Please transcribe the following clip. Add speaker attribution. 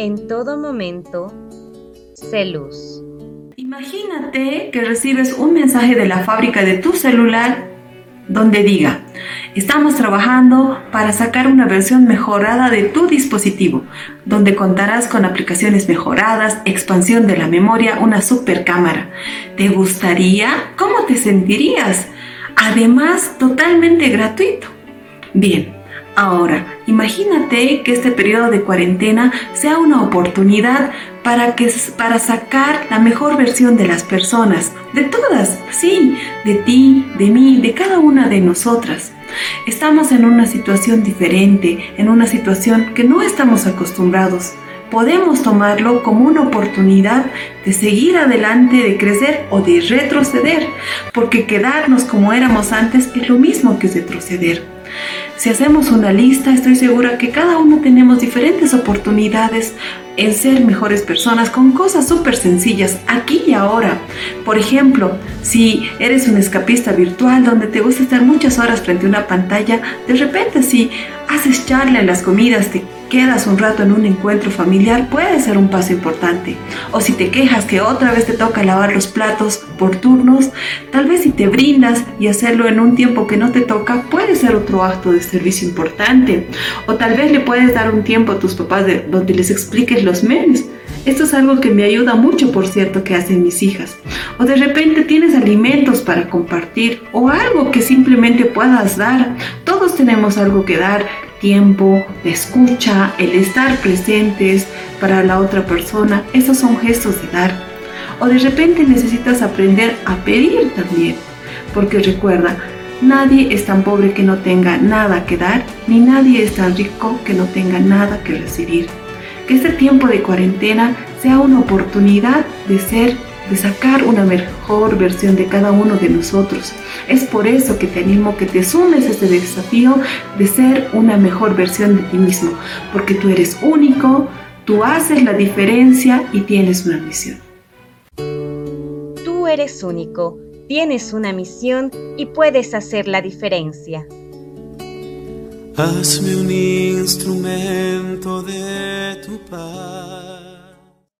Speaker 1: en todo momento, sé.
Speaker 2: Imagínate que recibes un mensaje de la fábrica de tu celular donde diga, estamos trabajando para sacar una versión mejorada de tu dispositivo, donde contarás con aplicaciones mejoradas, expansión de la memoria, una super cámara. ¿Te gustaría? ¿Cómo te sentirías? Además, totalmente gratuito. Bien, Ahora, imagínate que este periodo de cuarentena sea una oportunidad para, que, para sacar la mejor versión de las personas, de todas, sí, de ti, de mí, de cada una de nosotras. Estamos en una situación diferente, en una situación que no estamos acostumbrados. Podemos tomarlo como una oportunidad de seguir adelante, de crecer o de retroceder, porque quedarnos como éramos antes es lo mismo que retroceder. Si hacemos una lista, estoy segura que cada uno tenemos diferentes oportunidades en ser mejores personas con cosas súper sencillas aquí y ahora. Por ejemplo, si eres un escapista virtual donde te gusta estar muchas horas frente a una pantalla, de repente si haces charla en las comidas, te quedas un rato en un encuentro familiar, puede ser un paso importante. O si te quejas que otra vez te toca lavar los platos por turnos, tal vez si te brindas y hacerlo en un tiempo que no te toca, puede ser otro acto de servicio importante. O tal vez le puedes dar un tiempo a tus papás de, donde les expliques los. Esto es algo que me ayuda mucho, por cierto, que hacen mis hijas. O de repente tienes alimentos para compartir o algo que simplemente puedas dar. Todos tenemos algo que dar tiempo, escucha, el estar presentes para la otra persona, esos son gestos de dar. O de repente necesitas aprender a pedir también, porque recuerda, nadie es tan pobre que no tenga nada que dar, ni nadie es tan rico que no tenga nada que recibir. Que este tiempo de cuarentena sea una oportunidad de ser de sacar una mejor versión de cada uno de nosotros. Es por eso que te animo que te sumes a este desafío de ser una mejor versión de ti mismo, porque tú eres único, tú haces la diferencia y tienes una misión.
Speaker 1: Tú eres único, tienes una misión y puedes hacer la diferencia.
Speaker 3: Hazme un instrumento de tu paz.